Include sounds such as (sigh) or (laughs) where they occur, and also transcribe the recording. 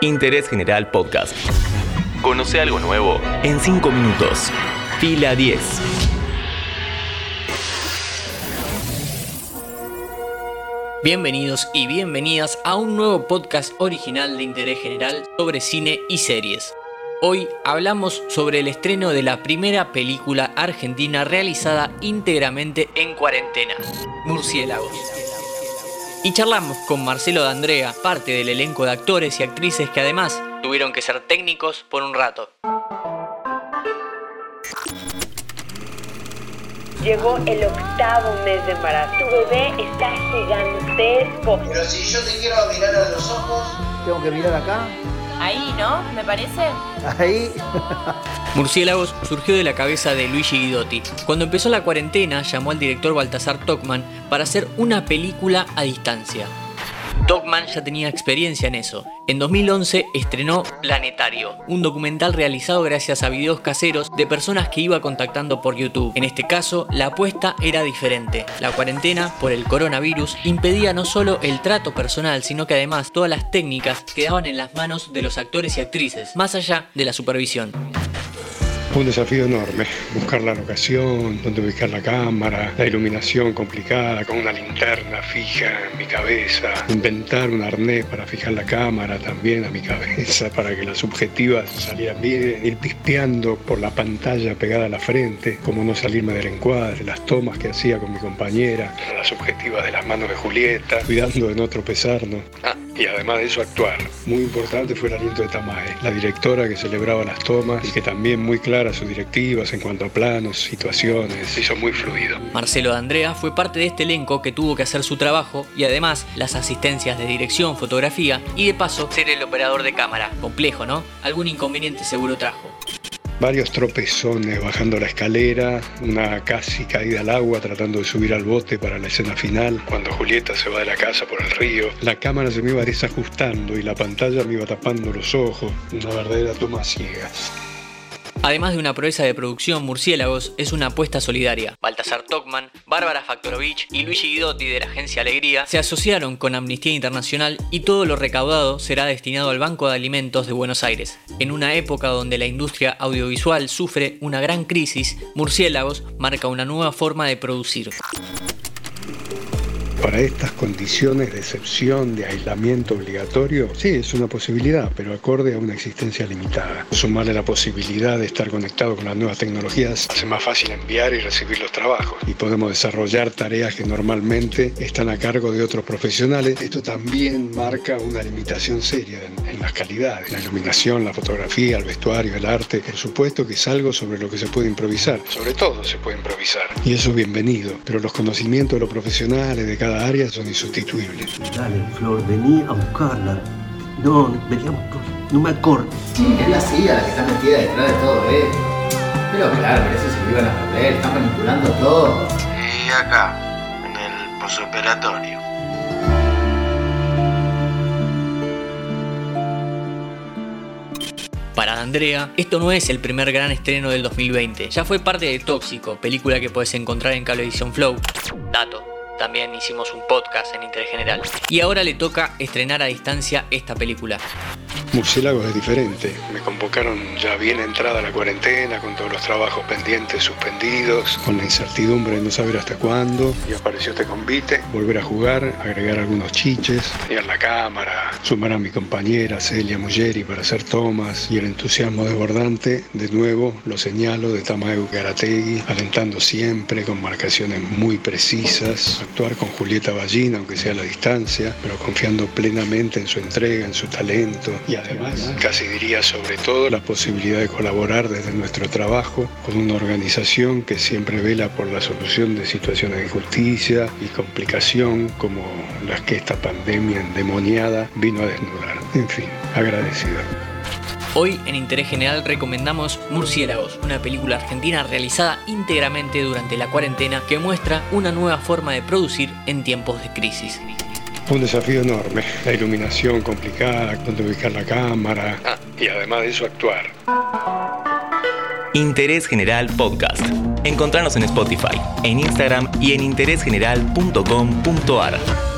Interés General Podcast. Conoce algo nuevo en 5 minutos. Fila 10. Bienvenidos y bienvenidas a un nuevo podcast original de interés general sobre cine y series. Hoy hablamos sobre el estreno de la primera película argentina realizada íntegramente en cuarentena, Murciélagos. Y charlamos con Marcelo D'Andrea, parte del elenco de actores y actrices que además tuvieron que ser técnicos por un rato. Llegó el octavo mes de embarazo. Tu bebé está gigantesco. Pero si yo te quiero mirar a los ojos, Tengo que mirar acá, Ahí, ¿no? Me parece. ahí. Murciélagos surgió de la cabeza de Luigi Guidotti. Cuando empezó la cuarentena, llamó al director Baltasar Tocman para hacer una película a distancia. Tocman ya tenía experiencia en eso. En 2011 estrenó Planetario, un documental realizado gracias a videos caseros de personas que iba contactando por YouTube. En este caso, la apuesta era diferente. La cuarentena, por el coronavirus, impedía no solo el trato personal, sino que además todas las técnicas quedaban en las manos de los actores y actrices, más allá de la supervisión. Un desafío enorme, buscar la locación, donde ubicar la cámara, la iluminación complicada, con una linterna fija en mi cabeza, inventar un arnés para fijar la cámara también a mi cabeza (laughs) para que las subjetivas salieran bien, ir pispeando por la pantalla pegada a la frente, como no salirme del encuadre, las tomas que hacía con mi compañera, las subjetivas de las manos de Julieta, cuidando de no tropezarnos. Ah, y además de eso actuar. Muy importante fue el aliento de Tamae, la directora que celebraba las tomas y que también muy claras sus directivas en cuanto a planos, situaciones, hizo muy fluido. Marcelo D'Andrea fue parte de este elenco que tuvo que hacer su trabajo y además las asistencias de dirección, fotografía y de paso ser el operador de cámara. Complejo, ¿no? Algún inconveniente seguro trajo. Varios tropezones bajando la escalera, una casi caída al agua tratando de subir al bote para la escena final. Cuando Julieta se va de la casa por el río, la cámara se me iba desajustando y la pantalla me iba tapando los ojos. Una verdadera toma ciega. Además de una proeza de producción, Murciélagos es una apuesta solidaria. Baltasar Tocman, Bárbara Faktorovich y Luigi Guidotti de la agencia Alegría se asociaron con Amnistía Internacional y todo lo recaudado será destinado al Banco de Alimentos de Buenos Aires. En una época donde la industria audiovisual sufre una gran crisis, Murciélagos marca una nueva forma de producir. Para estas condiciones de excepción, de aislamiento obligatorio, sí, es una posibilidad, pero acorde a una existencia limitada. Sumarle la posibilidad de estar conectado con las nuevas tecnologías hace más fácil enviar y recibir los trabajos y podemos desarrollar tareas que normalmente están a cargo de otros profesionales. Esto también marca una limitación seria en, las calidades, la iluminación, la fotografía, el vestuario, el arte. Por supuesto que es algo sobre lo que se puede improvisar, sobre todo se puede improvisar y eso es bienvenido, pero los conocimientos de los profesionales de cada área son insustituibles. Dale, Flor, vení a buscarla. No, veníamos por... No me acordes. sí, es la CIA la que está metida detrás de todo esto. Pero claro, pero eso se lo iban a perder, están manipulando todo. Y acá, en el posoperatorio. Para Andrea, esto no es el primer gran estreno del 2020. Ya fue parte de Tóxico, película que puedes encontrar en Cablevisión Flow. Dato. También hicimos un podcast en Interés General. Y ahora le toca estrenar a distancia esta película. Murciélagos es diferente. Me convocaron ya bien entrada la cuarentena, con todos los trabajos pendientes suspendidos, con la incertidumbre de no saber hasta cuándo. Y apareció este convite, volver a jugar, agregar algunos chiches, tener la cámara, sumar a mi compañera Celia Muggeri para hacer tomas. Y el entusiasmo desbordante, de nuevo lo señalo de Tamaeu Garategui, alentando siempre con marcaciones muy precisas, actuar con Julieta Ballina, aunque sea a la distancia, pero confiando plenamente en su entrega, en su talento. Y además, casi diría sobre todo, la posibilidad de colaborar desde nuestro trabajo con una organización que siempre vela por la solución de situaciones de injusticia y complicación como las que esta pandemia endemoniada vino a desnudar. En fin, agradecido. Hoy en Interés General recomendamos Murciélagos, una película argentina realizada íntegramente durante la cuarentena que muestra una nueva forma de producir en tiempos de crisis. Un desafío enorme, la iluminación complicada, donde ubicar la cámara ah, y además de eso actuar. Interés General Podcast. Encontrarnos en Spotify, en Instagram y en interésgeneral.com.ar.